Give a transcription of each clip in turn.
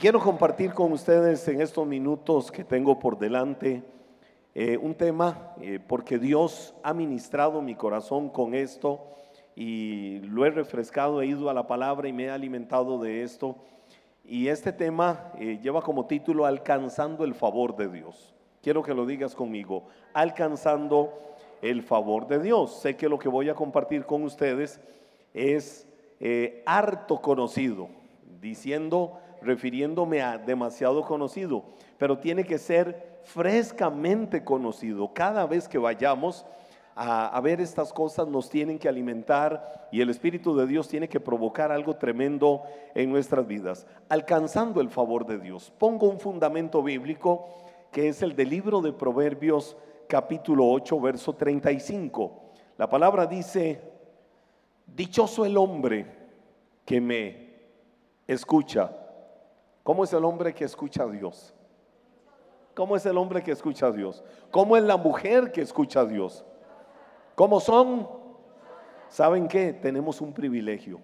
Quiero compartir con ustedes en estos minutos que tengo por delante eh, un tema, eh, porque Dios ha ministrado mi corazón con esto y lo he refrescado, he ido a la palabra y me he alimentado de esto. Y este tema eh, lleva como título Alcanzando el favor de Dios. Quiero que lo digas conmigo, alcanzando el favor de Dios. Sé que lo que voy a compartir con ustedes es harto conocido, diciendo refiriéndome a demasiado conocido, pero tiene que ser frescamente conocido. Cada vez que vayamos a, ver estas cosas nos tienen que alimentar y el Espíritu de Dios tiene que provocar algo tremendo en nuestras vidas, alcanzando el favor de Dios. Pongo un fundamento bíblico que es el del libro de Proverbios capítulo 8, verso 35. La palabra dice, dichoso el hombre que me escucha ¿Cómo es el hombre que escucha a Dios? ¿Cómo es el hombre que escucha a Dios? ¿Cómo es la mujer que escucha a Dios? ¿Cómo son? ¿Saben qué? Tenemos un privilegio.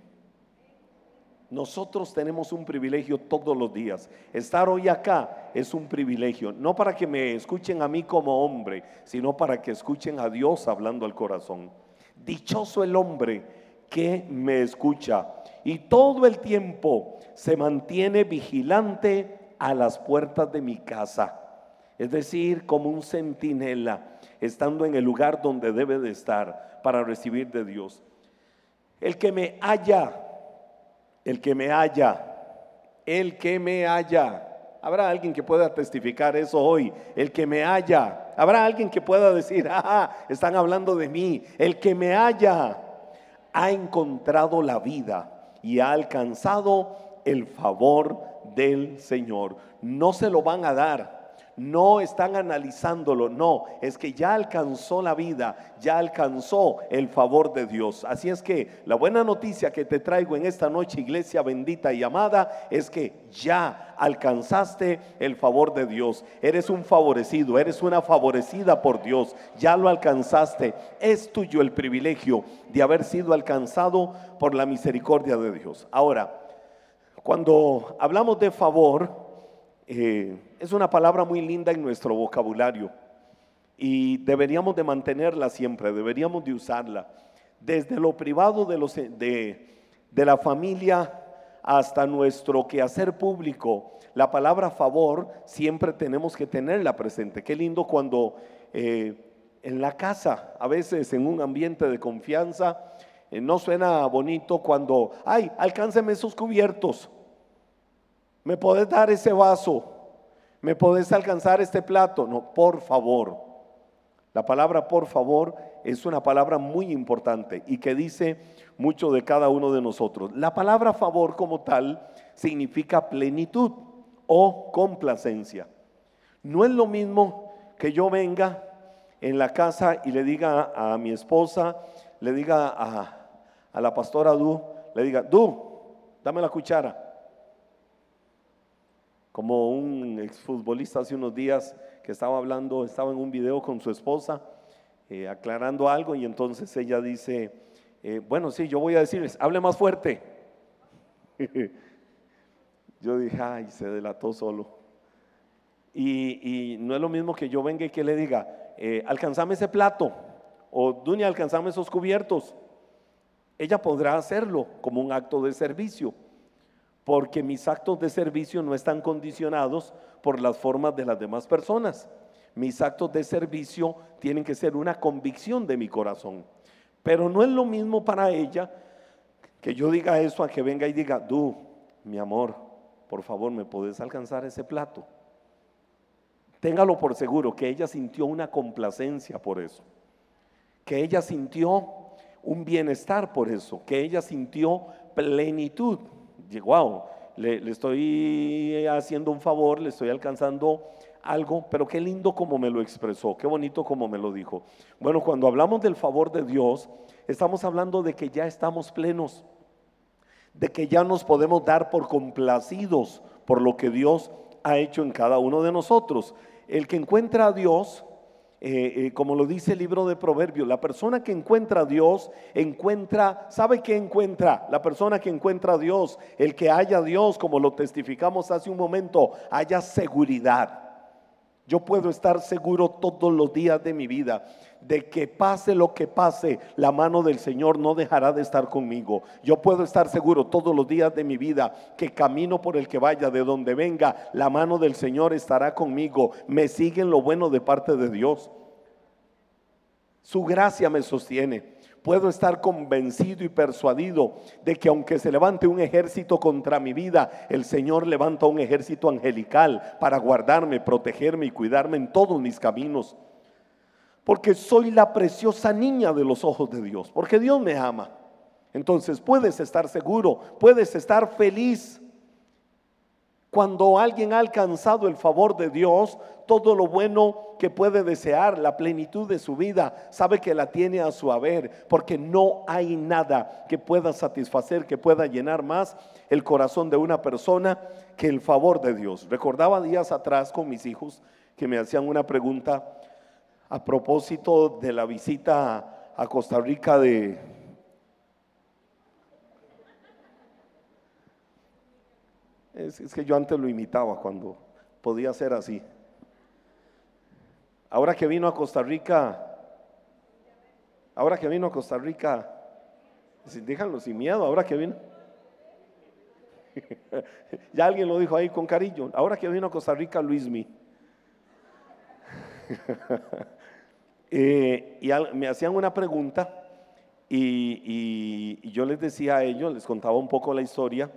Nosotros tenemos un privilegio todos los días. Estar hoy acá es un privilegio, no para que me escuchen a mí como hombre, sino para que escuchen a Dios hablando al corazón. Dichoso el hombre que me escucha y todo el tiempo se mantiene vigilante a las puertas de mi casa. Es decir, como un centinela, estando en el lugar donde debe de estar para recibir de Dios. El que me haya, el que me haya, el que me haya. Habrá alguien que pueda testificar eso hoy. El que me haya. Habrá alguien que pueda decir, ah, están hablando de mí. El que me haya ha encontrado la vida y ha alcanzado el favor del Señor. No se lo van a dar. No están analizándolo, no, es que ya alcanzó la vida, ya alcanzó el favor de Dios. Así es que la buena noticia que te traigo en esta noche, iglesia bendita y amada, es que ya alcanzaste el favor de Dios. Eres un favorecido, eres una favorecida por Dios, ya lo alcanzaste. Es tuyo el privilegio de haber sido alcanzado por la misericordia de Dios. Ahora, cuando hablamos de favor, eh, es una palabra muy linda en nuestro vocabulario y deberíamos de mantenerla siempre, deberíamos de usarla. Desde lo privado de, los, la familia hasta nuestro quehacer público, la palabra favor siempre tenemos que tenerla presente. Qué lindo cuando eh, en la casa, a veces en un ambiente de confianza, eh, no suena bonito cuando, ay, alcánceme esos cubiertos. ¿Me podés dar ese vaso? ¿Me podés alcanzar este plato? No, por favor. La palabra por favor es una palabra muy importante y que dice mucho de cada uno de nosotros. La palabra favor como tal significa plenitud o complacencia. No es lo mismo que yo venga en la casa y le diga a mi esposa, le diga a, a la pastora Du, le diga, Du, dame la cuchara. Como un exfutbolista hace unos días que estaba hablando, estaba en un video con su esposa, eh, aclarando algo, y entonces ella dice, eh, bueno, sí, yo voy a decirles, hable más fuerte. yo dije, ay, se delató solo. Y, no es lo mismo que yo venga y que le diga, eh, alcanzame ese plato, o Dunia, alcanzame esos cubiertos ella podrá hacerlo como un acto de servicio, porque mis actos de servicio no están condicionados por las formas de las demás personas. Mis actos de servicio tienen que ser una convicción de mi corazón. Pero no es lo mismo para ella que yo diga eso a que venga y diga, tú, mi amor, por favor, ¿me puedes alcanzar ese plato? Téngalo por seguro que ella sintió una complacencia por eso, que ella sintió un bienestar por eso, que ella sintió plenitud. Wow, le, le estoy haciendo un favor, le estoy alcanzando algo, pero qué lindo como me lo expresó, qué bonito como me lo dijo. Bueno, cuando hablamos del favor de Dios, estamos hablando de que ya estamos plenos, de que ya nos podemos dar por complacidos por lo que Dios ha hecho en cada uno de nosotros. El que encuentra a Dios eh, eh, como lo dice el libro de Proverbios, la persona que encuentra a Dios encuentra, ¿sabe qué encuentra? La persona que encuentra a Dios, el que haya Dios, como lo testificamos hace un momento, haya seguridad. Yo puedo estar seguro todos los días de mi vida de que pase lo que pase, la mano del Señor no dejará de estar conmigo. Yo puedo estar seguro todos los días de mi vida que camino por el que vaya, de donde venga, la mano del Señor estará conmigo. Me sigue en lo bueno de parte de Dios. Su gracia me sostiene. Puedo estar convencido y persuadido de que aunque se levante un ejército contra mi vida, el Señor levanta un ejército angelical para guardarme, protegerme y cuidarme en todos mis caminos. Porque soy la preciosa niña de los ojos de Dios, porque Dios me ama. Entonces puedes estar seguro, puedes estar feliz. Cuando alguien ha alcanzado el favor de Dios, todo lo bueno que puede desear, la plenitud de su vida, sabe que la tiene a su haber, porque no hay nada que pueda satisfacer, que pueda llenar más el corazón de una persona que el favor de Dios. Recordaba días atrás con mis hijos que me hacían una pregunta a propósito de la visita a Costa Rica de... Es, que yo antes lo imitaba cuando podía ser así. Ahora que vino a Costa Rica, ahora que vino a Costa Rica, déjanlo sin miedo, ahora que vino. ya alguien lo dijo ahí con cariño. Ahora que vino a Costa Rica, Luismi. eh, y me hacían una pregunta y, yo les decía a ellos, les contaba un poco la historia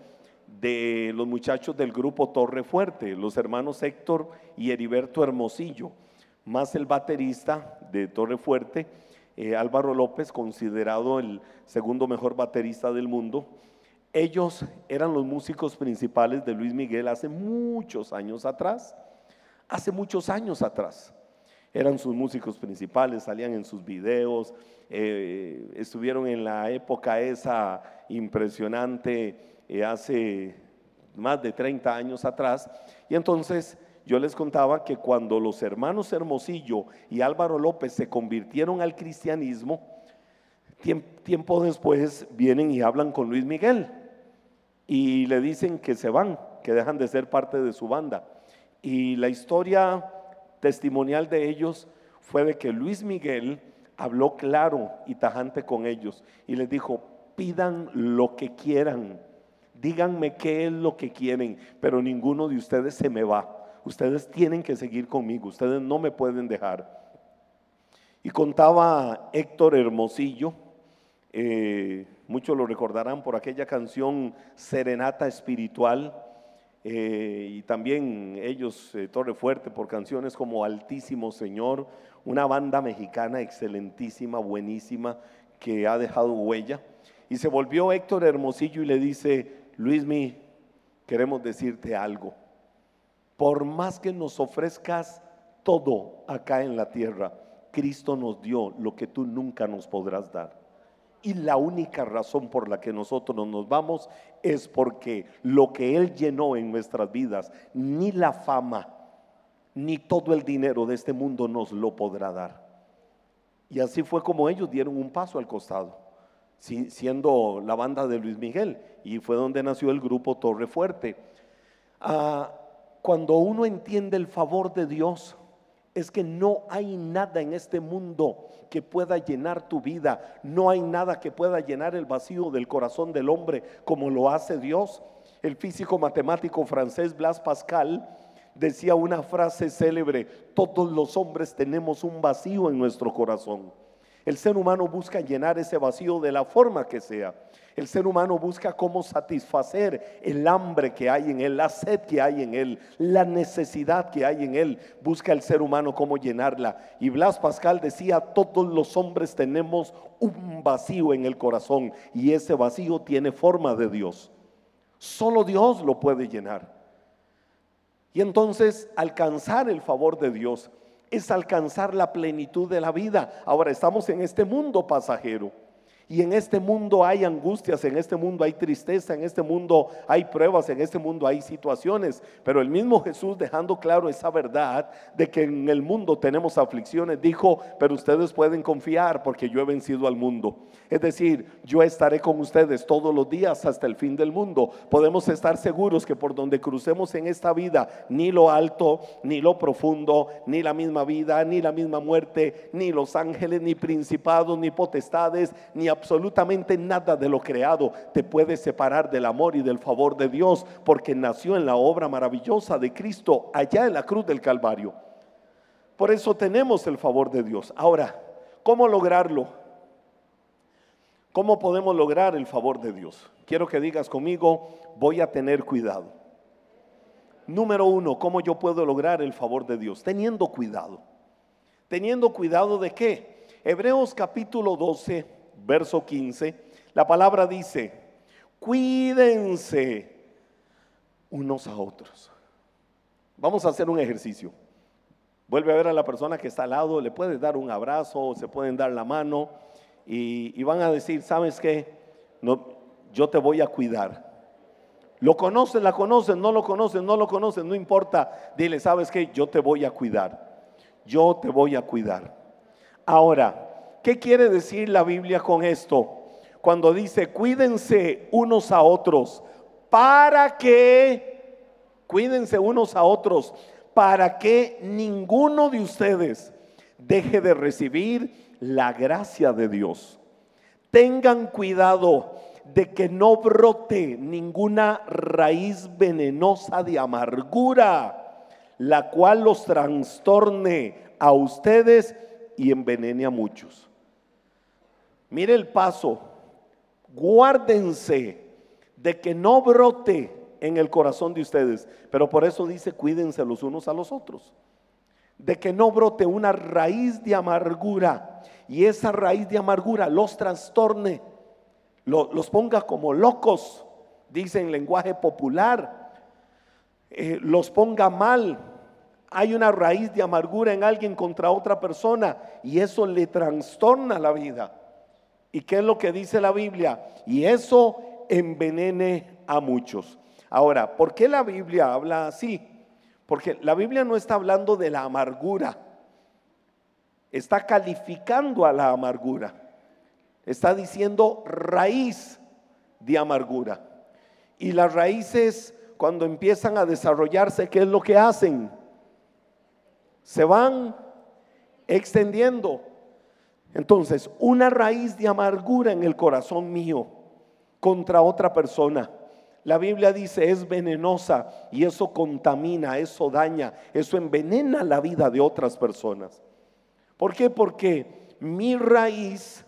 de los muchachos del grupo Torre Fuerte, los hermanos Héctor y Heriberto Hermosillo más el baterista de Torre Fuerte, eh, Álvaro López, considerado el segundo mejor baterista del mundo. Ellos eran los músicos principales de Luis Miguel hace muchos años atrás, hace muchos años atrás. Eran sus músicos principales, salían en sus videos, eh, estuvieron en la época esa impresionante eh, hace más de 30 años atrás. Y entonces yo les contaba que cuando los hermanos Hermosillo y Álvaro López se convirtieron al cristianismo, tiempo después vienen y hablan con Luis Miguel y le dicen que se van, que dejan de ser parte de su banda. Y la historia testimonial de ellos fue de que Luis Miguel habló claro y tajante con ellos y les dijo, pidan lo que quieran, díganme qué es lo que quieren, pero ninguno de ustedes se me va ustedes tienen que seguir conmigo, ustedes no me pueden dejar. Y contaba Héctor Hermosillo, eh, muchos lo recordarán por aquella canción Serenata Espiritual, eh, y también ellos, eh, Torre Fuerte, por canciones como Altísimo Señor, una banda mexicana excelentísima, buenísima, que ha dejado huella. Y se volvió Héctor Hermosillo y le dice, Luismi, queremos decirte algo por más que nos ofrezcas todo acá en la tierra, Cristo nos dio lo que tú nunca nos podrás dar. Y la única razón por la que nosotros nos vamos es porque lo que Él llenó en nuestras vidas, ni la fama, ni todo el dinero de este mundo nos lo podrá dar. Y así fue como ellos dieron un paso al costado, siendo la banda de Luis Miguel, y fue donde nació el grupo Torre Fuerte. Ah, cuando uno entiende el favor de Dios, es que no hay nada en este mundo que pueda llenar tu vida, no hay nada que pueda llenar el vacío del corazón del hombre como lo hace Dios. El físico matemático francés Blas Pascal decía una frase célebre, todos los hombres tenemos un vacío en nuestro corazón. El ser humano busca llenar ese vacío de la forma que sea. El ser humano busca cómo satisfacer el hambre que hay en él, la sed que hay en él, la necesidad que hay en él. Busca el ser humano cómo llenarla. Y Blas Pascal decía, todos los hombres tenemos un vacío en el corazón y ese vacío tiene forma de Dios. Solo Dios lo puede llenar. Y entonces alcanzar el favor de Dios es alcanzar la plenitud de la vida. Ahora estamos en este mundo pasajero. Y en este mundo hay angustias, en este mundo hay tristeza, en este mundo hay pruebas, en este mundo hay situaciones. Pero el mismo Jesús dejando claro esa verdad de que en el mundo tenemos aflicciones, dijo, pero ustedes pueden confiar porque yo he vencido al mundo. Es decir, yo estaré con ustedes todos los días hasta el fin del mundo. Podemos estar seguros que por donde crucemos en esta vida, ni lo alto, ni lo profundo, ni la misma vida, ni la misma muerte, ni los ángeles, ni principados, ni potestades, ni absolutamente nada de lo creado te puede separar del amor y del favor de Dios, porque nació en la obra maravillosa de Cristo allá en la cruz del Calvario. Por eso tenemos el favor de Dios. Ahora, ¿cómo lograrlo? ¿Cómo podemos lograr el favor de Dios? Quiero que digas conmigo, voy a tener cuidado. Número uno, ¿cómo yo puedo lograr el favor de Dios? Teniendo cuidado. Teniendo cuidado de qué? Hebreos capítulo 12, verso 15, la palabra dice, cuídense unos a otros. Vamos a hacer un ejercicio. Vuelve a ver a la persona que está al lado, le puedes dar un abrazo, se pueden dar la mano y, van a decir, ¿sabes qué? No, yo te voy a cuidar. Lo conocen, la conocen, no lo conocen, no lo conocen, no importa. Dile, ¿sabes qué? Yo te voy a cuidar. Yo te voy a cuidar. Ahora, ¿Qué quiere decir la Biblia con esto? Cuando dice, cuídense unos a otros, para que, cuídense unos a otros, para que ninguno de ustedes deje de recibir la gracia de Dios. Tengan cuidado de que no brote ninguna raíz venenosa de amargura, la cual los trastorne a ustedes y envenene a muchos. Mire el paso. Guárdense de que no brote en el corazón de ustedes. Pero por eso dice, cuídense los unos a los otros. De que no brote una raíz de amargura y esa raíz de amargura los trastorne, los ponga como locos, dice en lenguaje popular, eh, los ponga mal. Hay una raíz de amargura en alguien contra otra persona y eso le trastorna la vida. ¿Y qué es lo que dice la Biblia? Y eso envenene a muchos. Ahora, ¿por qué la Biblia habla así? Porque la Biblia no está hablando de la amargura, está calificando a la amargura, está diciendo raíz de amargura. Y las raíces, cuando empiezan a desarrollarse, ¿qué es lo que hacen? Se van extendiendo entonces, una raíz de amargura en el corazón mío contra otra persona. La Biblia dice es venenosa y eso contamina, eso daña, eso envenena la vida de otras personas. ¿Por qué? Porque mi raíz,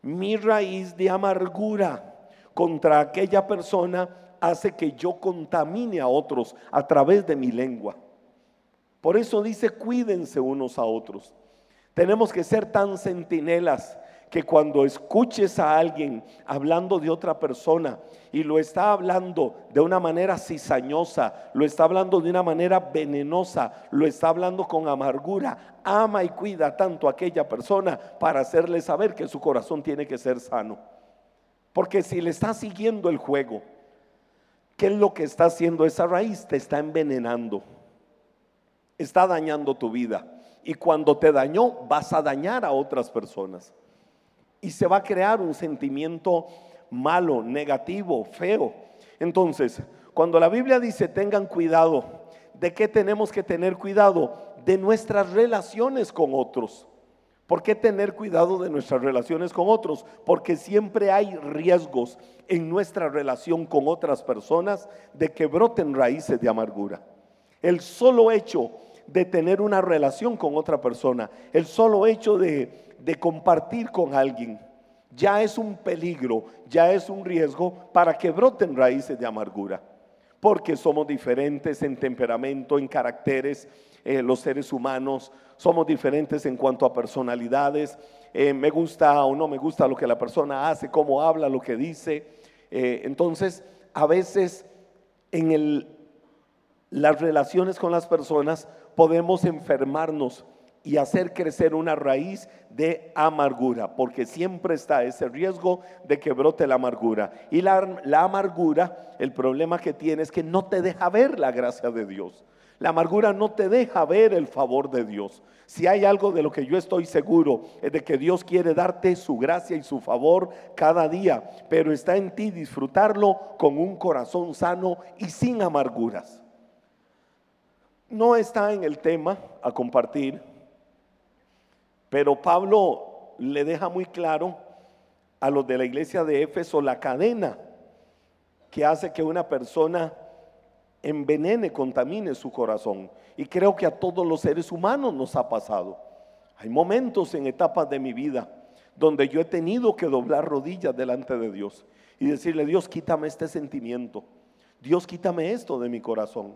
mi raíz de amargura contra aquella persona hace que yo contamine a otros a través de mi lengua. Por eso dice, cuídense unos a otros. Tenemos que ser tan centinelas que cuando escuches a alguien hablando de otra persona y lo está hablando de una manera cizañosa, lo está hablando de una manera venenosa, lo está hablando con amargura, ama y cuida tanto a aquella persona para hacerle saber que su corazón tiene que ser sano. Porque si le está siguiendo el juego, ¿qué es lo que está haciendo esa raíz? Te está envenenando, está dañando tu vida y cuando te dañó vas a dañar a otras personas. Y se va a crear un sentimiento malo, negativo, feo. Entonces, cuando la Biblia dice tengan cuidado, ¿de qué tenemos que tener cuidado? De nuestras relaciones con otros. ¿Por qué tener cuidado de nuestras relaciones con otros? Porque siempre hay riesgos en nuestra relación con otras personas de que broten raíces de amargura. El solo hecho de tener una relación con otra persona, el solo hecho de, compartir con alguien, ya es un peligro, ya es un riesgo para que broten raíces de amargura. Porque somos diferentes en temperamento, en caracteres, eh, los seres humanos, somos diferentes en cuanto a personalidades. Eh, me gusta o no me gusta lo que la persona hace, cómo habla, lo que dice. Eh, entonces, a veces en el, las relaciones con las personas podemos enfermarnos y hacer crecer una raíz de amargura, porque siempre está ese riesgo de que brote la amargura. Y la, amargura, el problema que tiene es que no te deja ver la gracia de Dios. La amargura no te deja ver el favor de Dios. Si hay algo de lo que yo estoy seguro es de que Dios quiere darte su gracia y su favor cada día, pero está en ti disfrutarlo con un corazón sano y sin amarguras. No está en el tema a compartir, pero Pablo le deja muy claro a los de la iglesia de Éfeso la cadena que hace que una persona envenene, contamine su corazón. Y creo que a todos los seres humanos nos ha pasado. Hay momentos en etapas de mi vida donde yo he tenido que doblar rodillas delante de Dios y decirle, Dios, quítame este sentimiento. Dios, quítame esto de mi corazón.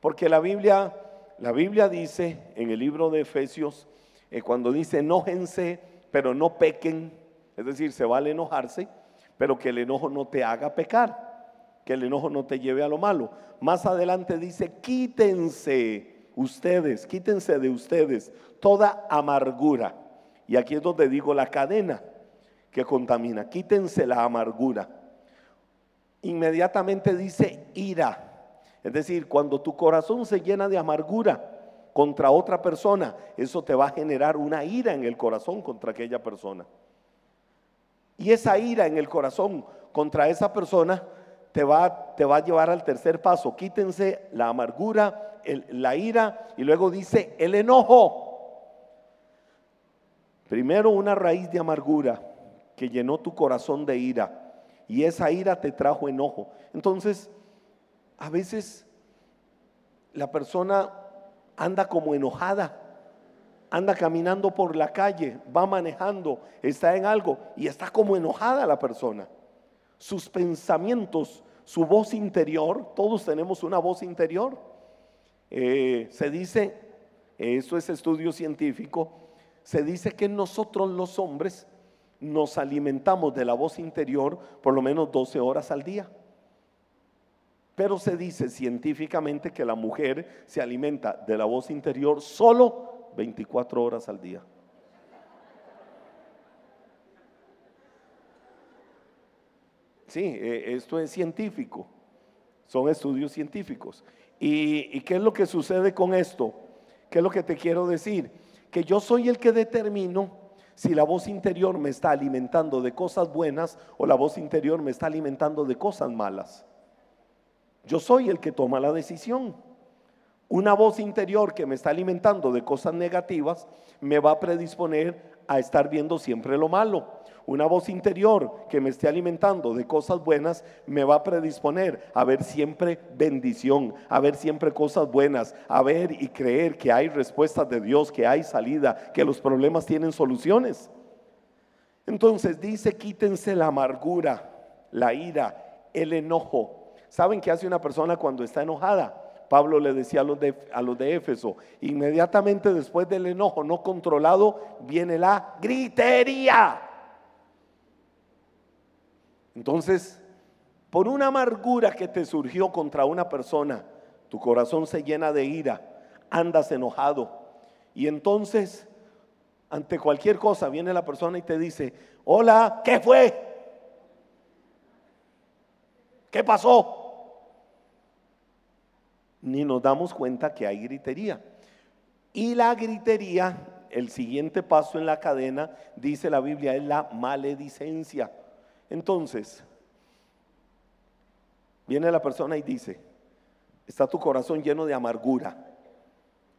Porque la Biblia, la Biblia dice en el libro de Efesios, eh, cuando dice enójense, pero no pequen, es decir, se vale enojarse, pero que el enojo no te haga pecar, que el enojo no te lleve a lo malo. Más adelante dice, quítense ustedes, quítense de ustedes toda amargura. Y aquí es donde digo la cadena que contamina, quítense la amargura. Inmediatamente dice ira. Es decir, cuando tu corazón se llena de amargura, contra otra persona, eso te va a generar una ira en el corazón contra aquella persona. Y esa ira en el corazón contra esa persona te va, te va a llevar al tercer paso. Quítense la amargura, la ira y luego dice el enojo. Primero una raíz de amargura que llenó tu corazón de ira y esa ira te trajo enojo. Entonces, a veces la persona anda como enojada, anda caminando por la calle, va manejando, está en algo y está como enojada la persona. Sus pensamientos, su voz interior, todos tenemos una voz interior. Eh, se dice, eso es estudio científico, se dice que nosotros los hombres nos alimentamos de la voz interior por lo menos 12 horas al día. Pero se dice científicamente que la mujer se alimenta de la voz interior solo 24 horas al día. Sí, eh, esto es científico, son estudios científicos. ¿Y, ¿Y qué es lo que sucede con esto? ¿Qué es lo que te quiero decir? Que yo soy el que determino si la voz interior me está alimentando de cosas buenas o la voz interior me está alimentando de cosas malas. Yo soy el que toma la decisión. Una voz interior que me está alimentando de cosas negativas me va a predisponer a estar viendo siempre lo malo. Una voz interior que me esté alimentando de cosas buenas me va a predisponer a ver siempre bendición, a ver siempre cosas buenas, a ver y creer que hay respuestas de Dios, que hay salida, que los problemas tienen soluciones. Entonces dice, quítense la amargura, la ira, el enojo, ¿Saben qué hace una persona cuando está enojada? Pablo le decía a los, de, a los de Éfeso, inmediatamente después del enojo no controlado viene la gritería. Entonces, por una amargura que te surgió contra una persona, tu corazón se llena de ira, andas enojado. Y entonces, ante cualquier cosa, viene la persona y te dice, hola, ¿qué fue? ¿Qué pasó? Ni nos damos cuenta que hay gritería. Y la gritería, el siguiente paso en la cadena, dice la Biblia, es la maledicencia. Entonces, viene la persona y dice, está tu corazón lleno de amargura.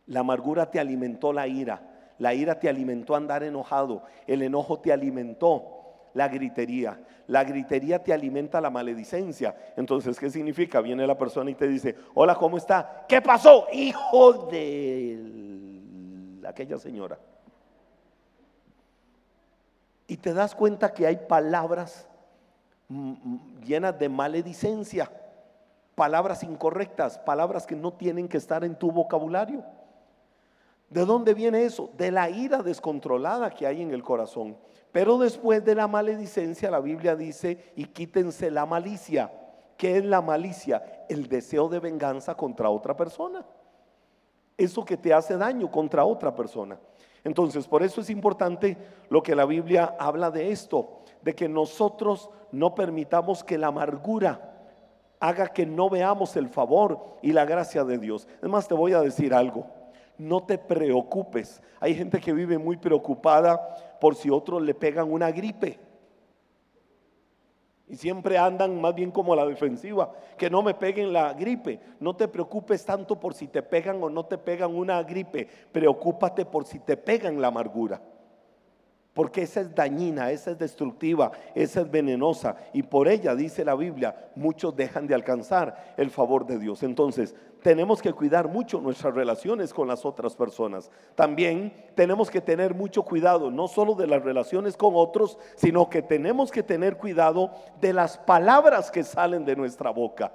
La amargura te alimentó la ira. La ira te alimentó andar enojado. El enojo te alimentó la gritería. La gritería te alimenta la maledicencia. Entonces, ¿qué significa? Viene la persona y te dice, hola, ¿cómo está? ¿Qué pasó? Hijo de aquella señora. Y te das cuenta que hay palabras mm, mm, llenas de maledicencia, palabras incorrectas, palabras que no tienen que estar en tu vocabulario. ¿De dónde viene eso? De la ira descontrolada que hay en el corazón. Pero después de la maledicencia, la Biblia dice, y quítense la malicia. ¿Qué es la malicia? El deseo de venganza contra otra persona. Eso que te hace daño contra otra persona. Entonces, por eso es importante lo que la Biblia habla de esto, de que nosotros no permitamos que la amargura haga que no veamos el favor y la gracia de Dios. Además, te voy a decir algo, no te preocupes. Hay gente que vive muy preocupada por si otros le pegan una gripe. Y siempre andan más bien como la defensiva, que no me peguen la gripe. No te preocupes tanto por si te pegan o no te pegan una gripe, preocúpate por si te pegan la amargura. Porque esa es dañina, esa es destructiva, esa es venenosa. Y por ella, dice la Biblia, muchos dejan de alcanzar el favor de Dios. Entonces, tenemos que cuidar mucho nuestras relaciones con las otras personas. También tenemos que tener mucho cuidado, no solo de las relaciones con otros, sino que tenemos que tener cuidado de las palabras que salen de nuestra boca.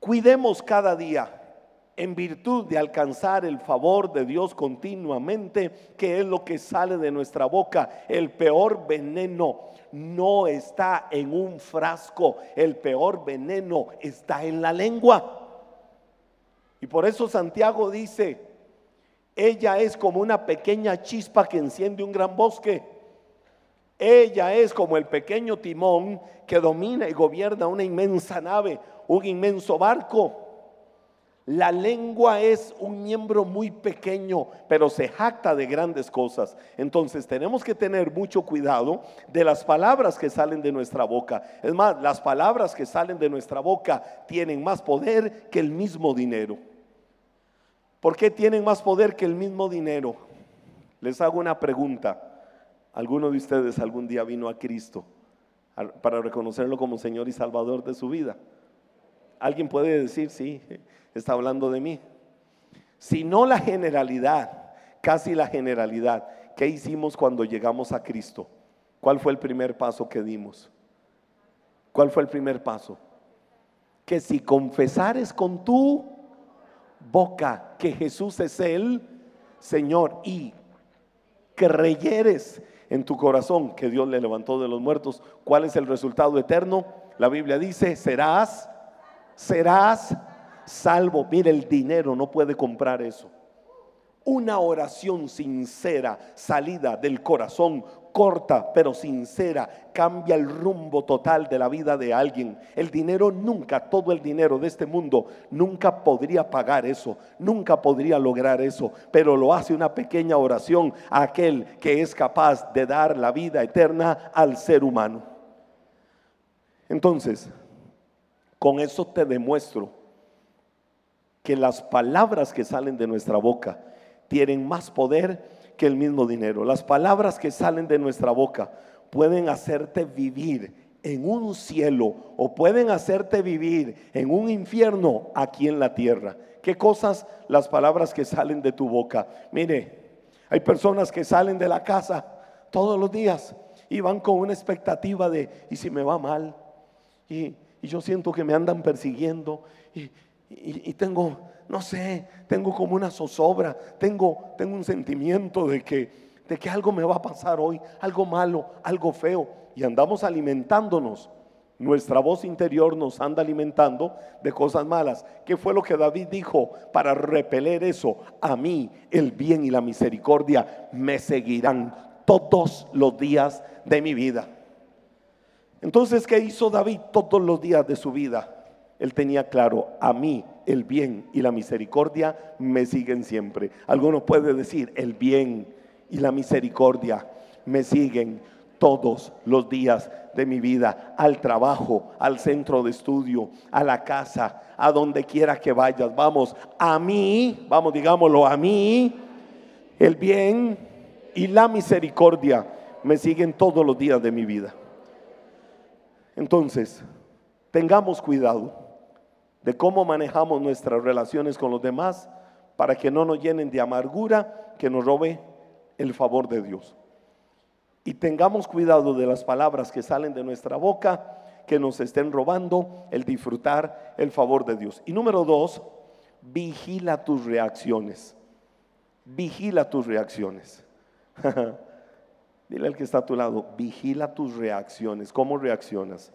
Cuidemos cada día en virtud de alcanzar el favor de Dios continuamente, que es lo que sale de nuestra boca. El peor veneno no está en un frasco, el peor veneno está en la lengua. Y por eso Santiago dice, ella es como una pequeña chispa que enciende un gran bosque. Ella es como el pequeño timón que domina y gobierna una inmensa nave, un inmenso barco. La lengua es un miembro muy pequeño, pero se jacta de grandes cosas. Entonces tenemos que tener mucho cuidado de las palabras que salen de nuestra boca. Es más, las palabras que salen de nuestra boca tienen más poder que el mismo dinero. ¿Por qué tienen más poder que el mismo dinero? Les hago una pregunta. ¿Alguno de ustedes algún día vino a Cristo para reconocerlo como Señor y Salvador de su vida? ¿Alguien puede decir, sí, está hablando de mí. Si no la generalidad, casi la generalidad, ¿qué hicimos cuando llegamos a Cristo? ¿Cuál fue el primer paso que dimos? ¿Cuál fue el primer paso? Que si confesares con tu boca que Jesús es el Señor y creyeres en tu corazón que Dios le levantó de los muertos, ¿cuál es el resultado eterno? La Biblia dice, serás, serás salvo. Mire, el dinero no puede comprar eso. Una oración sincera, salida del corazón, corta pero sincera, cambia el rumbo total de la vida de alguien. El dinero nunca, todo el dinero de este mundo, nunca podría pagar eso, nunca podría lograr eso, pero lo hace una pequeña oración a aquel que es capaz de dar la vida eterna al ser humano. Entonces, con eso te demuestro que las palabras que salen de nuestra boca tienen más poder que el mismo dinero. Las palabras que salen de nuestra boca pueden hacerte vivir en un cielo o pueden hacerte vivir en un infierno aquí en la tierra. ¿Qué cosas las palabras que salen de tu boca? Mire, hay personas que salen de la casa todos los días y van con una expectativa de, ¿y si me va mal? Y, y yo siento que me andan persiguiendo y, y, tengo, no sé, tengo como una zozobra, tengo, tengo un sentimiento de que, de que algo me va a pasar hoy, algo malo, algo feo, y andamos alimentándonos. Nuestra voz interior nos anda alimentando de cosas malas. ¿Qué fue lo que David dijo para repeler eso? A mí el bien y la misericordia me seguirán todos los días de mi vida. Entonces, ¿qué hizo David todos los días de su vida? él tenía claro, a mí el bien y la misericordia me siguen siempre. Alguno puede decir, el bien y la misericordia me siguen todos los días de mi vida, al trabajo, al centro de estudio, a la casa, a donde quiera que vayas. Vamos, a mí, vamos, digámoslo, a mí, el bien y la misericordia me siguen todos los días de mi vida. Entonces, tengamos cuidado de cómo manejamos nuestras relaciones con los demás para que no nos llenen de amargura que nos robe el favor de Dios. Y tengamos cuidado de las palabras que salen de nuestra boca que nos estén robando el disfrutar el favor de Dios. Y número dos, vigila tus reacciones. Vigila tus reacciones. Dile al que está a tu lado, vigila tus reacciones. ¿Cómo reaccionas?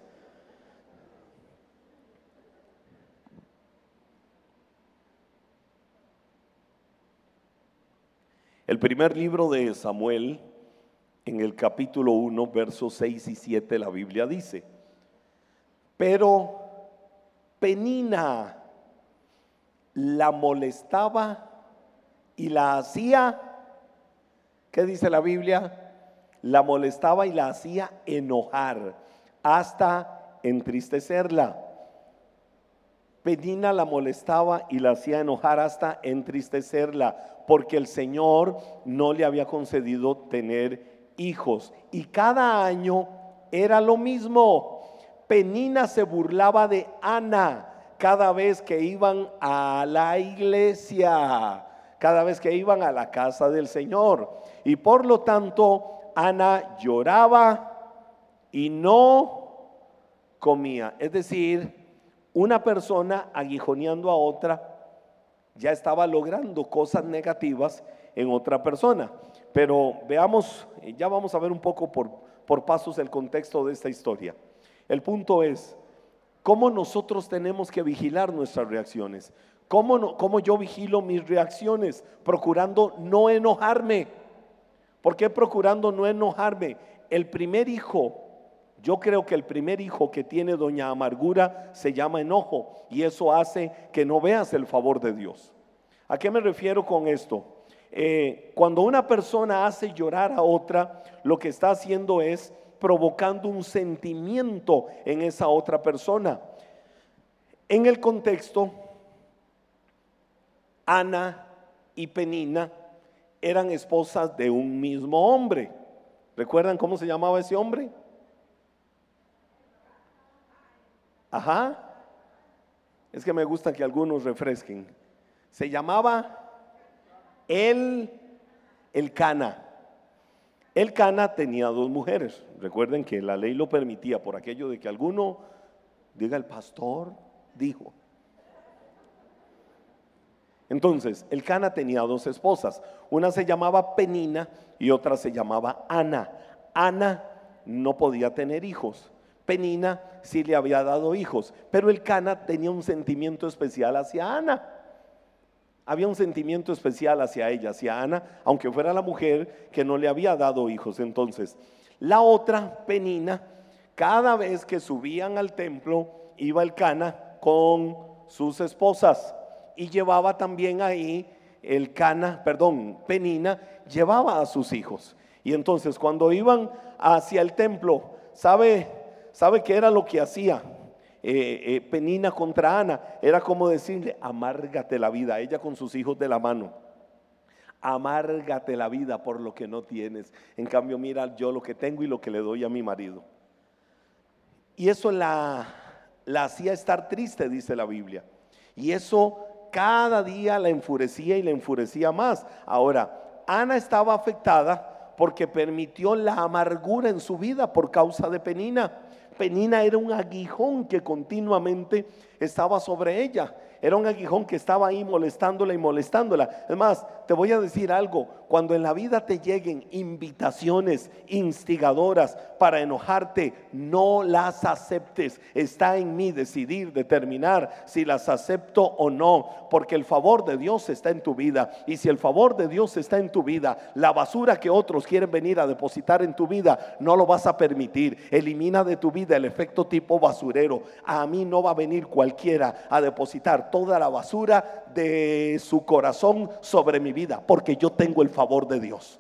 El primer libro de Samuel, en el capítulo 1, versos 6 y 7, la Biblia dice, pero Penina la molestaba y la hacía, ¿qué dice la Biblia? La molestaba y la hacía enojar hasta entristecerla. Penina la molestaba y la hacía enojar hasta entristecerla porque el Señor no le había concedido tener hijos. Y cada año era lo mismo. Penina se burlaba de Ana cada vez que iban a la iglesia, cada vez que iban a la casa del Señor. Y por lo tanto, Ana lloraba y no comía. Es decir, una persona aguijoneando a otra ya estaba logrando cosas negativas en otra persona. Pero veamos, ya vamos a ver un poco por, por pasos el contexto de esta historia. El punto es, ¿cómo nosotros tenemos que vigilar nuestras reacciones? ¿Cómo, no, ¿Cómo yo vigilo mis reacciones? Procurando no enojarme. ¿Por qué procurando no enojarme? El primer hijo yo creo que el primer hijo que tiene doña Amargura se llama enojo y eso hace que no veas el favor de Dios. ¿A qué me refiero con esto? Eh, cuando una persona hace llorar a otra, lo que está haciendo es provocando un sentimiento en esa otra persona. En el contexto, Ana y Penina eran esposas de un mismo hombre. ¿Recuerdan cómo se llamaba ese hombre? Ajá. Es que me gusta que algunos refresquen. Se llamaba el, el Cana. El Cana tenía dos mujeres. Recuerden que la ley lo permitía por aquello de que alguno diga el pastor dijo. Entonces, el Cana tenía dos esposas. Una se llamaba Penina y otra se llamaba Ana. Ana no podía tener hijos. Penina sí le había dado hijos, pero el Cana tenía un sentimiento especial hacia Ana. Había un sentimiento especial hacia ella, hacia Ana, aunque fuera la mujer que no le había dado hijos. Entonces, la otra, Penina, cada vez que subían al templo, iba el Cana con sus esposas y llevaba también ahí el Cana, perdón, Penina, llevaba a sus hijos. Y entonces cuando iban hacia el templo, ¿sabe ¿Sabe qué era lo que hacía? Eh, eh, Penina contra Ana. Era como decirle, amárgate la vida, ella con sus hijos de la mano. Amárgate la vida por lo que no tienes. En cambio, mira yo lo que tengo y lo que le doy a mi marido. Y eso la, la hacía estar triste, dice la Biblia. Y eso cada día la enfurecía y la enfurecía más. Ahora, Ana estaba afectada porque permitió la amargura en su vida por causa de Penina. Penina era un aguijón que continuamente estaba sobre ella. Era un aguijón que estaba ahí molestándola y molestándola. Es más, te voy a decir algo. Cuando en la vida te lleguen invitaciones instigadoras para enojarte, no las aceptes. Está en mí decidir, determinar si las acepto o no. Porque el favor de Dios está en tu vida. Y si el favor de Dios está en tu vida, la basura que otros quieren venir a depositar en tu vida, no lo vas a permitir. Elimina de tu vida el efecto tipo basurero. A mí no va a venir cualquiera a depositar toda la basura de su corazón sobre mi vida, porque yo tengo el favor de Dios.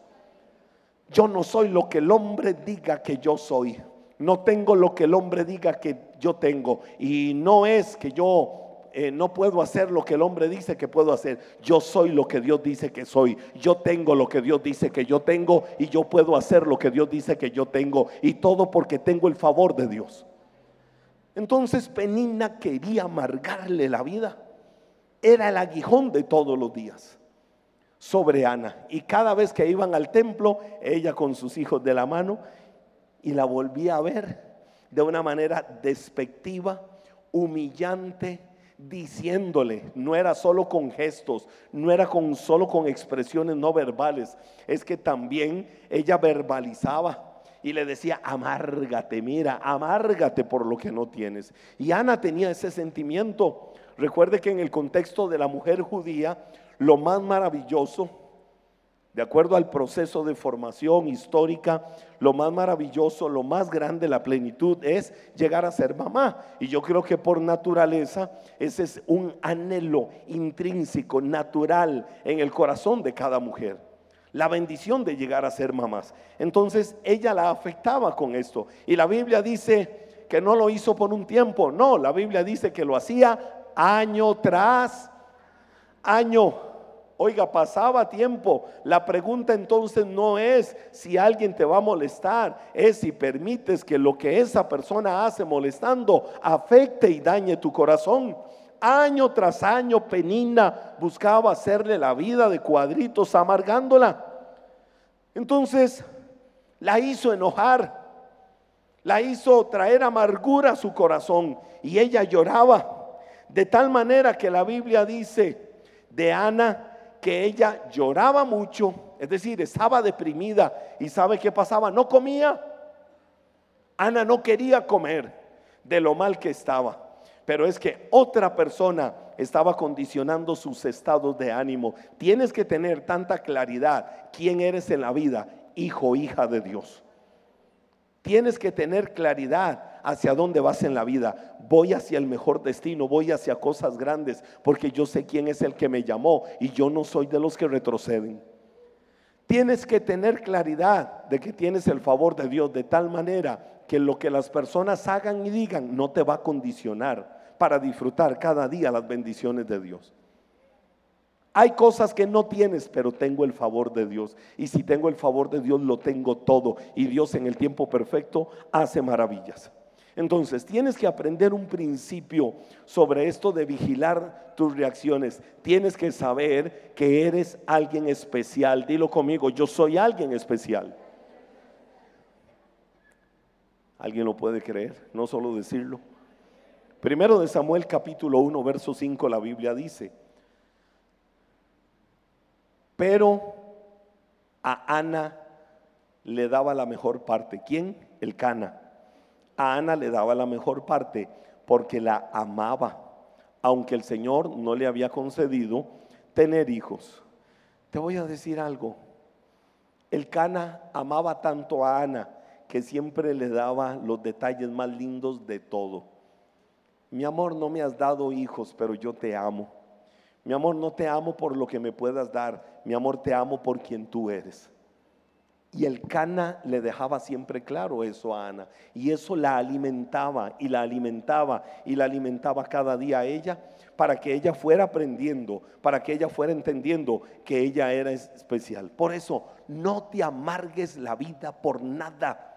Yo no soy lo que el hombre diga que yo soy. No tengo lo que el hombre diga que yo tengo. Y no es que yo eh, no puedo hacer lo que el hombre dice que puedo hacer. Yo soy lo que Dios dice que soy. Yo tengo lo que Dios dice que yo tengo y yo puedo hacer lo que Dios dice que yo tengo. Y todo porque tengo el favor de Dios. Entonces Penina quería amargarle la vida. Era el aguijón de todos los días sobre Ana. Y cada vez que iban al templo, ella con sus hijos de la mano, y la volvía a ver de una manera despectiva, humillante, diciéndole, no era solo con gestos, no era con solo con expresiones no verbales, es que también ella verbalizaba y le decía, amárgate, mira, amárgate por lo que no tienes. Y Ana tenía ese sentimiento. Recuerde que en el contexto de la mujer judía, lo más maravilloso de acuerdo al proceso de formación histórica, lo más maravilloso, lo más grande, la plenitud es llegar a ser mamá. Y yo creo que por naturaleza ese es un anhelo intrínseco, natural en el corazón de cada mujer. La bendición de llegar a ser mamás. Entonces ella la afectaba con esto. Y la Biblia dice que no lo hizo por un tiempo. No, la Biblia dice que lo hacía año tras año. Oiga, pasaba tiempo. La pregunta entonces no es si alguien te va a molestar, es si permites que lo que esa persona hace molestando afecte y dañe tu corazón. Año tras año Penina buscaba hacerle la vida de cuadritos amargándola. Entonces la hizo enojar, la hizo traer amargura a su corazón y ella lloraba de tal manera que la Biblia dice de Ana que ella lloraba mucho, es decir, estaba deprimida y sabe qué pasaba, no comía. Ana no quería comer de lo mal que estaba, pero es que otra persona estaba condicionando sus estados de ánimo. Tienes que tener tanta claridad quién eres en la vida, hijo, hija de Dios. Tienes que tener claridad hacia dónde vas en la vida. Voy hacia el mejor destino, voy hacia cosas grandes, porque yo sé quién es el que me llamó y yo no soy de los que retroceden. Tienes que tener claridad de que tienes el favor de Dios de tal manera que lo que las personas hagan y digan no te va a condicionar para disfrutar cada día las bendiciones de Dios. Hay cosas que no tienes, pero tengo el favor de Dios. Y si tengo el favor de Dios, lo tengo todo. Y Dios en el tiempo perfecto hace maravillas. Entonces, tienes que aprender un principio sobre esto de vigilar tus reacciones. Tienes que saber que eres alguien especial. Dilo conmigo, yo soy alguien especial. ¿Alguien lo puede creer? No solo decirlo. Primero de Samuel capítulo 1, verso 5, la Biblia dice, pero a Ana le daba la mejor parte. ¿Quién? El Cana a Ana le daba la mejor parte porque la amaba, aunque el Señor no le había concedido tener hijos. Te voy a decir algo. El Cana amaba tanto a Ana que siempre le daba los detalles más lindos de todo. Mi amor, no me has dado hijos, pero yo te amo. Mi amor, no te amo por lo que me puedas dar. Mi amor, te amo por quien tú eres. Y el Cana le dejaba siempre claro eso a Ana. Y eso la alimentaba y la alimentaba y la alimentaba cada día a ella para que ella fuera aprendiendo, para que ella fuera entendiendo que ella era especial. Por eso, no te amargues la vida por nada.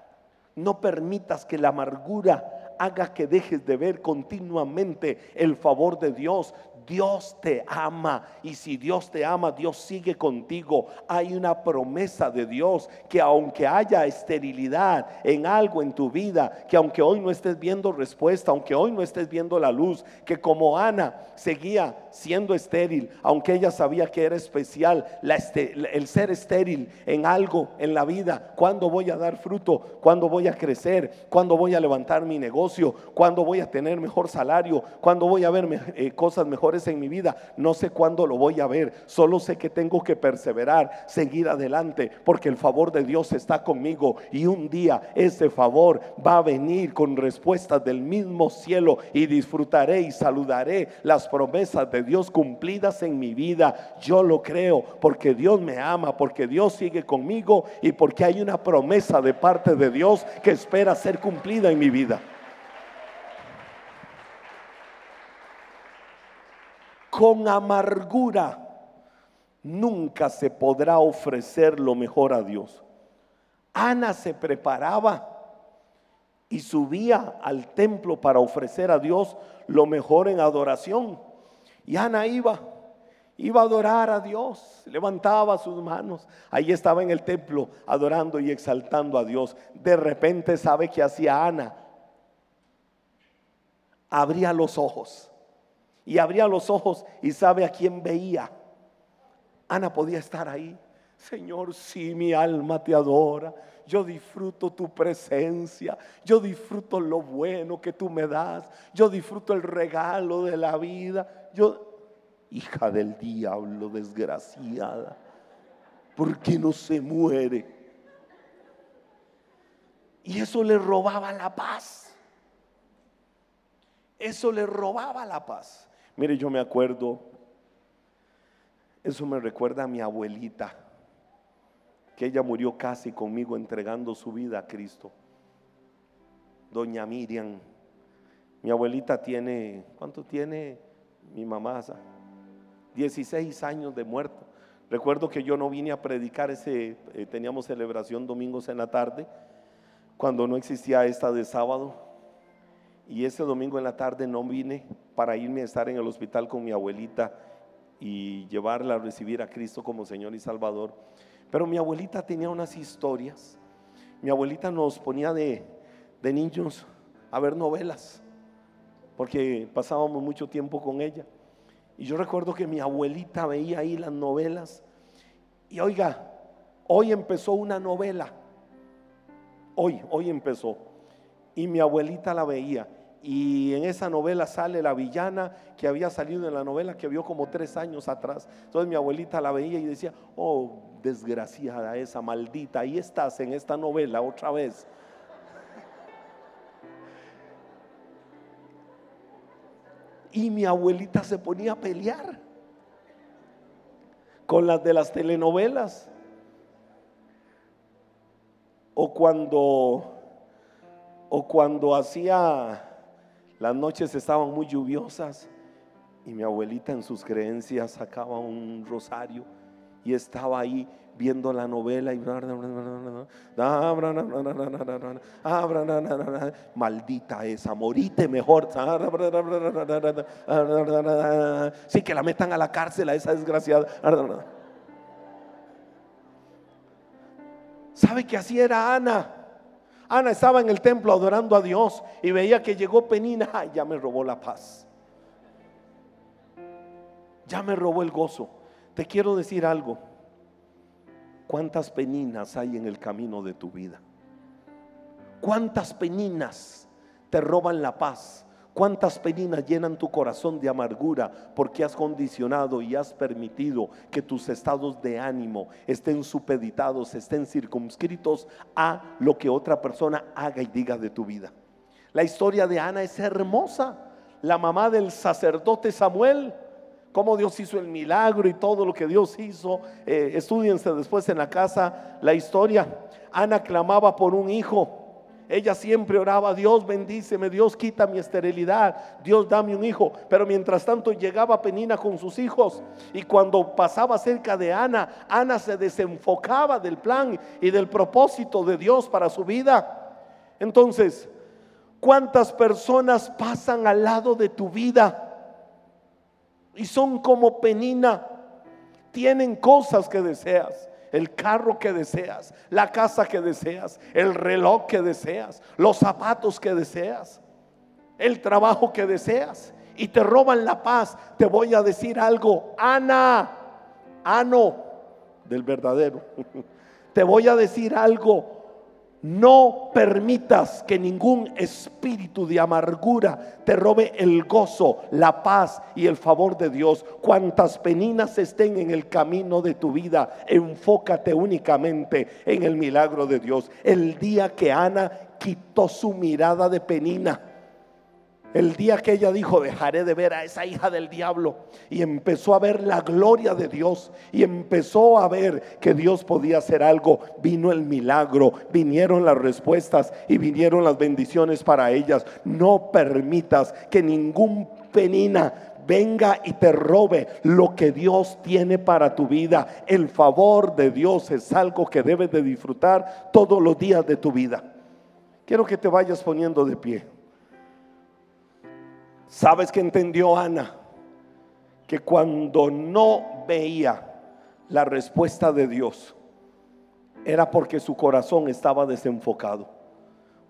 No permitas que la amargura haga que dejes de ver continuamente el favor de Dios. Dios te ama. Y si Dios te ama, Dios sigue contigo. Hay una promesa de Dios que aunque haya esterilidad en algo en tu vida, que aunque hoy no estés viendo respuesta, aunque hoy no estés viendo la luz, que como Ana seguía siendo estéril, aunque ella sabía que era especial, el ser estéril en algo en la vida, cuando voy a dar fruto, cuando voy a crecer, cuando voy a levantar mi negocio, cuando voy a tener mejor salario, cuando voy a ver eh, cosas mejores en mi vida. No sé cuándo lo voy a ver, solo sé que tengo que perseverar, seguir adelante, porque el favor de Dios está conmigo y un día ese favor va a venir con respuestas del mismo cielo y disfrutaré y saludaré las promesas de Dios cumplidas en mi vida. Yo lo creo porque Dios me ama, porque Dios sigue conmigo y porque hay una promesa de parte de Dios que espera ser cumplida en mi vida. Con amargura, nunca se podrá ofrecer lo mejor a Dios. Ana se preparaba y subía al templo para ofrecer a Dios lo mejor en adoración. Y Ana iba, iba a adorar a Dios, levantaba sus manos. Ahí estaba en el templo adorando y exaltando a Dios. De repente sabe que hacía Ana. Abría los ojos y abría los ojos y sabe a quién veía. Ana podía estar ahí. Señor, si mi alma te adora. Yo disfruto tu presencia. Yo disfruto lo bueno que tú me das. Yo disfruto el regalo de la vida. Yo, hija del diablo, desgraciada. porque no se muere. Y eso le robaba la paz. Eso le robaba la paz. Mire, yo me acuerdo, eso me recuerda a mi abuelita, que ella murió casi conmigo entregando su vida a Cristo. Doña Miriam, mi abuelita tiene, ¿cuánto tiene mi mamá? 16 años de muerto. Recuerdo que yo no vine a predicar ese, eh, teníamos celebración domingos en la tarde, cuando no existía esta de sábado. Y ese domingo en la tarde no vine para irme a estar en el hospital con mi abuelita y llevarla a recibir a Cristo como Señor y Salvador. Pero mi abuelita tenía unas historias. Mi abuelita nos ponía de, de niños a ver novelas, porque pasábamos mucho tiempo con ella. Y yo recuerdo que mi abuelita veía ahí las novelas. Y oiga, hoy empezó una novela. Hoy, hoy empezó. Y mi abuelita la veía. Y en esa novela sale la villana que había salido en la novela que vio como tres años atrás. Entonces mi abuelita la veía y decía, oh, desgraciada esa maldita, ahí estás en esta novela otra vez. Y mi abuelita se ponía a pelear con las de las telenovelas. O cuando o cuando hacía las noches estaban muy lluviosas y mi abuelita en sus creencias sacaba un rosario y estaba ahí viendo la novela y maldita esa, morite mejor. Sí, que la metan a la cárcel a esa desgraciada. ¿Sabe que así era Ana? Ana estaba en el templo adorando a Dios y veía que llegó Penina, Ay, ya me robó la paz. Ya me robó el gozo. Te quiero decir algo. ¿Cuántas peninas hay en el camino de tu vida? ¿Cuántas peninas te roban la paz? ¿Cuántas peninas llenan tu corazón de amargura porque has condicionado y has permitido que tus estados de ánimo estén supeditados, estén circunscritos a lo que otra persona haga y diga de tu vida? La historia de Ana es hermosa. La mamá del sacerdote Samuel cómo Dios hizo el milagro y todo lo que Dios hizo. Eh, estudiense después en la casa la historia. Ana clamaba por un hijo. Ella siempre oraba, Dios bendíceme, Dios quita mi esterilidad, Dios dame un hijo. Pero mientras tanto llegaba Penina con sus hijos y cuando pasaba cerca de Ana, Ana se desenfocaba del plan y del propósito de Dios para su vida. Entonces, ¿cuántas personas pasan al lado de tu vida? y son como penina. Tienen cosas que deseas, el carro que deseas, la casa que deseas, el reloj que deseas, los zapatos que deseas, el trabajo que deseas y te roban la paz. Te voy a decir algo, Ana, Ano del verdadero. Te voy a decir algo, no permitas que ningún espíritu de amargura te robe el gozo, la paz y el favor de Dios. Cuantas peninas estén en el camino de tu vida, enfócate únicamente en el milagro de Dios. El día que Ana quitó su mirada de penina el día que ella dijo, dejaré de ver a esa hija del diablo, y empezó a ver la gloria de Dios, y empezó a ver que Dios podía hacer algo, vino el milagro, vinieron las respuestas y vinieron las bendiciones para ellas. No permitas que ningún penina venga y te robe lo que Dios tiene para tu vida. El favor de Dios es algo que debes de disfrutar todos los días de tu vida. Quiero que te vayas poniendo de pie. ¿Sabes que entendió Ana? Que cuando no veía la respuesta de Dios, era porque su corazón estaba desenfocado.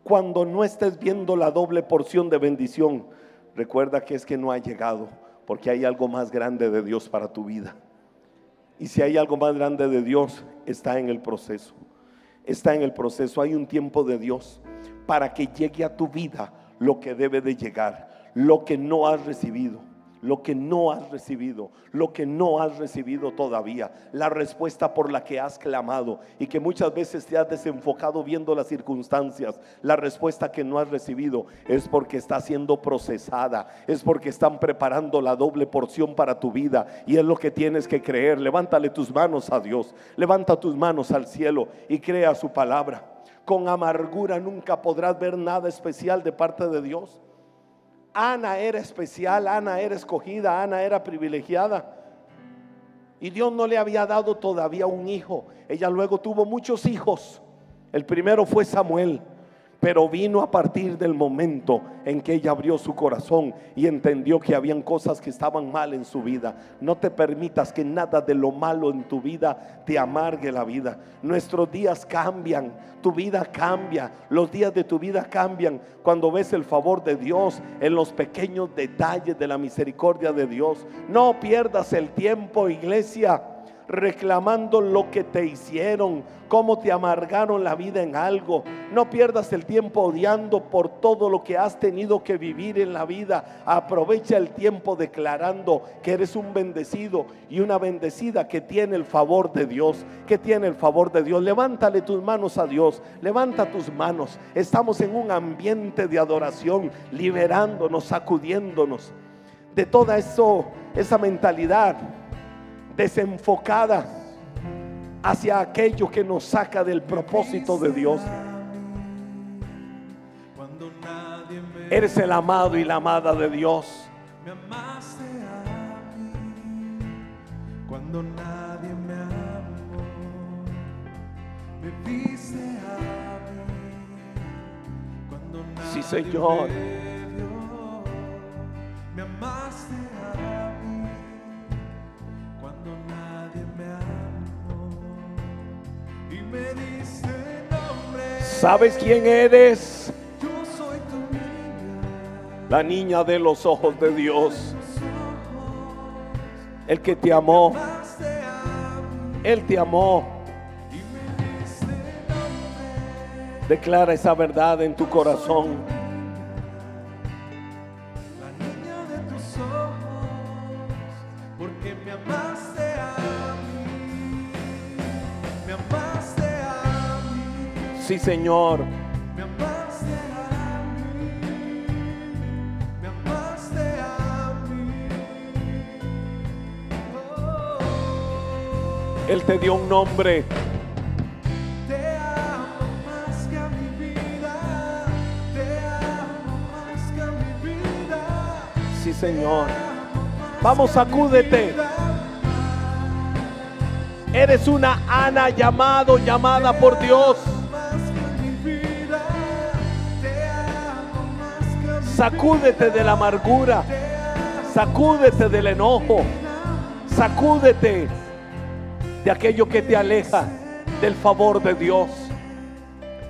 Cuando no estés viendo la doble porción de bendición, recuerda que es que no ha llegado, porque hay algo más grande de Dios para tu vida. Y si hay algo más grande de Dios, está en el proceso. Está en el proceso. Hay un tiempo de Dios para que llegue a tu vida lo que debe de llegar lo que no has recibido, lo que no has recibido, lo que no has recibido todavía, la respuesta por la que has clamado y que muchas veces te has desenfocado viendo las circunstancias. La respuesta que no has recibido es porque está siendo procesada, es porque están preparando la doble porción para tu vida y es lo que tienes que creer. Levántale tus manos a Dios, levanta tus manos al cielo y crea su palabra. Con amargura nunca podrás ver nada especial de parte de Dios. Ana era especial, Ana era escogida, Ana era privilegiada. Y Dios no le había dado todavía un hijo. Ella luego tuvo muchos hijos. El primero fue Samuel pero vino a partir del momento en que ella abrió su corazón y entendió que habían cosas que estaban mal en su vida. No te permitas que nada de lo malo en tu vida te amargue la vida. Nuestros días cambian, tu vida cambia, los días de tu vida cambian cuando ves el favor de Dios en los pequeños detalles de la misericordia de Dios. No pierdas el tiempo, iglesia reclamando lo que te hicieron, cómo te amargaron la vida en algo. No pierdas el tiempo odiando por todo lo que has tenido que vivir en la vida. Aprovecha el tiempo declarando que eres un bendecido y una bendecida que tiene el favor de Dios, que tiene el favor de Dios. Levántale tus manos a Dios, levanta tus manos. Estamos en un ambiente de adoración, liberándonos, sacudiéndonos de toda eso, esa mentalidad desenfocada hacia aquello que nos saca del propósito de Dios. Eres el amado y la amada de Dios. cuando nadie me amó. Me viste a mí cuando nadie sí, Señor. Me ¿Sabes quién eres? La niña de los ojos de Dios. El que te amó. Él te amó. Declara esa verdad en tu corazón. Señor. Él te dio un nombre. Te amo más que a mi vida. Te amo más que a mi vida. Sí, Señor. Vamos, sacúdete. Eres una Ana llamado, llamada por Dios. Sacúdete de la amargura. Sacúdete del enojo. Sacúdete de aquello que te aleja del favor de Dios.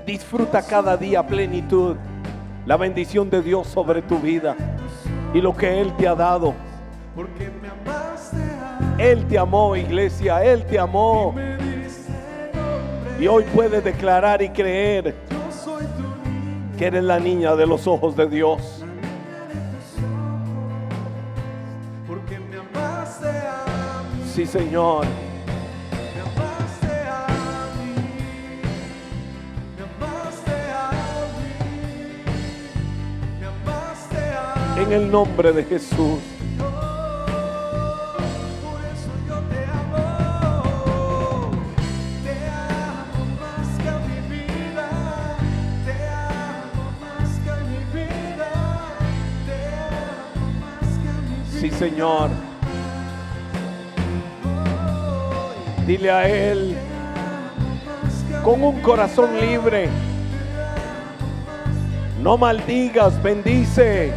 Disfruta cada día plenitud, la bendición de Dios sobre tu vida y lo que Él te ha dado. Él te amó, iglesia, Él te amó. Y hoy puedes declarar y creer que eres la niña de los ojos de Dios. Sí, Señor. En el nombre de Jesús. Sí, Dile a Él con un corazón libre. No maldigas, bendice.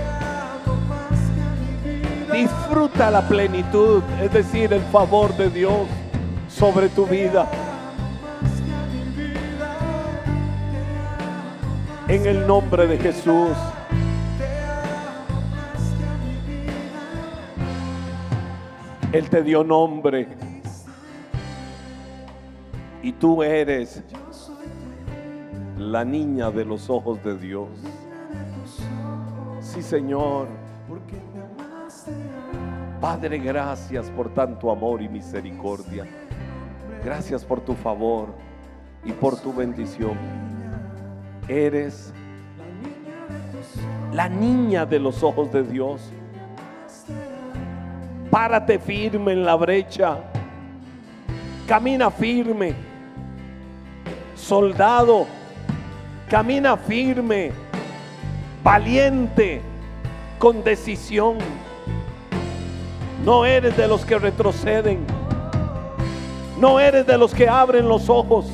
Disfruta la plenitud, es decir, el favor de Dios sobre tu vida. En el nombre de Jesús. Él te dio nombre y tú eres la niña de los ojos de Dios. Sí, Señor. Padre, gracias por tanto amor y misericordia. Gracias por tu favor y por tu bendición. Eres la niña de los ojos de Dios. Párate firme en la brecha. Camina firme. Soldado, camina firme, valiente, con decisión. No eres de los que retroceden. No eres de los que abren los ojos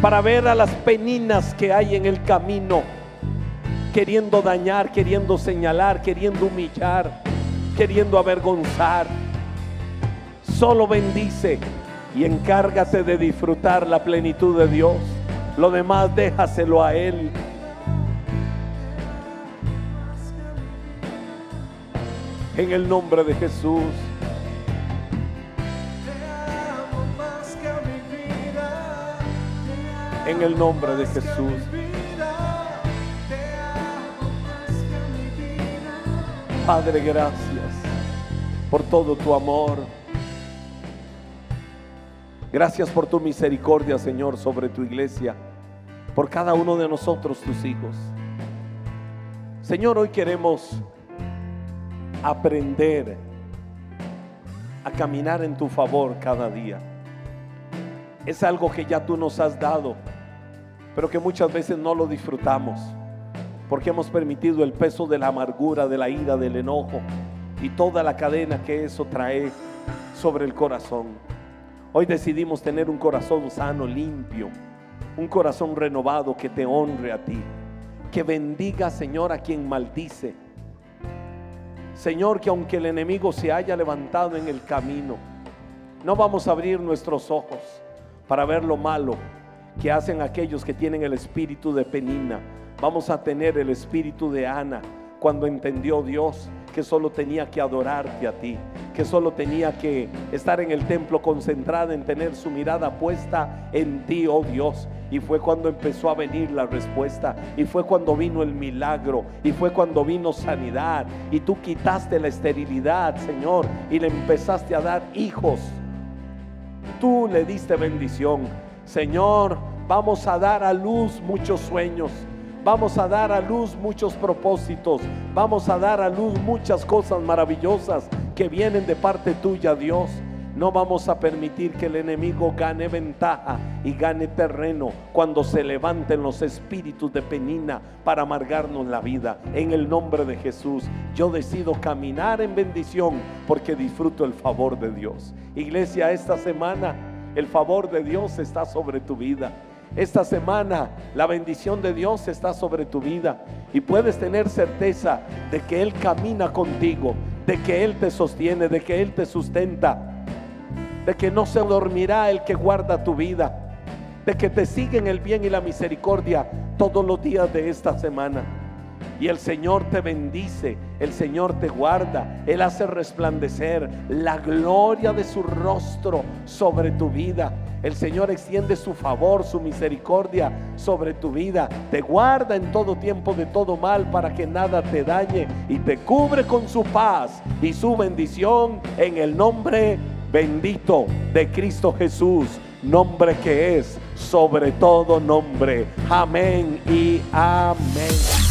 para ver a las peninas que hay en el camino, queriendo dañar, queriendo señalar, queriendo humillar, queriendo avergonzar. Solo bendice y encárgate de disfrutar la plenitud de Dios. Lo demás déjaselo a Él. En el nombre de Jesús. En el nombre de Jesús. Padre, gracias por todo tu amor. Gracias por tu misericordia, Señor, sobre tu iglesia, por cada uno de nosotros, tus hijos. Señor, hoy queremos aprender a caminar en tu favor cada día. Es algo que ya tú nos has dado, pero que muchas veces no lo disfrutamos, porque hemos permitido el peso de la amargura, de la ira, del enojo y toda la cadena que eso trae sobre el corazón. Hoy decidimos tener un corazón sano, limpio, un corazón renovado que te honre a ti, que bendiga, Señor, a quien maldice Señor, que aunque el enemigo se haya levantado en el camino, no vamos a abrir nuestros ojos para ver lo malo que hacen aquellos que tienen el espíritu de Penina. Vamos a tener el espíritu de Ana cuando entendió Dios que solo tenía que adorarte a ti, que solo tenía que estar en el templo concentrada en tener su mirada puesta en ti, oh Dios. Y fue cuando empezó a venir la respuesta, y fue cuando vino el milagro, y fue cuando vino sanidad, y tú quitaste la esterilidad, Señor, y le empezaste a dar hijos. Tú le diste bendición. Señor, vamos a dar a luz muchos sueños Vamos a dar a luz muchos propósitos. Vamos a dar a luz muchas cosas maravillosas que vienen de parte tuya, Dios. No vamos a permitir que el enemigo gane ventaja y gane terreno cuando se levanten los espíritus de penina para amargarnos la vida. En el nombre de Jesús, yo decido caminar en bendición porque disfruto el favor de Dios. Iglesia, esta semana el favor de Dios está sobre tu vida. Esta semana la bendición de Dios está sobre tu vida y puedes tener certeza de que Él camina contigo, de que Él te sostiene, de que Él te sustenta, de que no se dormirá el que guarda tu vida, de que te sigue en el bien y la misericordia todos los días de esta semana. Y el Señor te bendice, el Señor te guarda, Él hace resplandecer la gloria de su rostro sobre tu vida. El Señor extiende su favor, su misericordia sobre tu vida. Te guarda en todo tiempo de todo mal para que nada te dañe y te cubre con su paz y su bendición en el nombre bendito de Cristo Jesús. Nombre que es sobre todo nombre. Amén y amén.